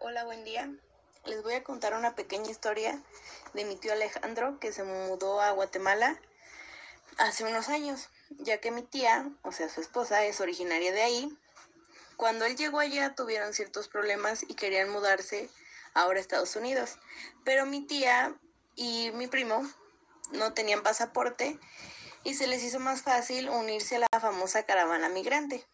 Hola, buen día. Les voy a contar una pequeña historia de mi tío Alejandro que se mudó a Guatemala hace unos años, ya que mi tía, o sea, su esposa, es originaria de ahí. Cuando él llegó allá tuvieron ciertos problemas y querían mudarse ahora a Estados Unidos, pero mi tía y mi primo no tenían pasaporte y se les hizo más fácil unirse a la famosa caravana migrante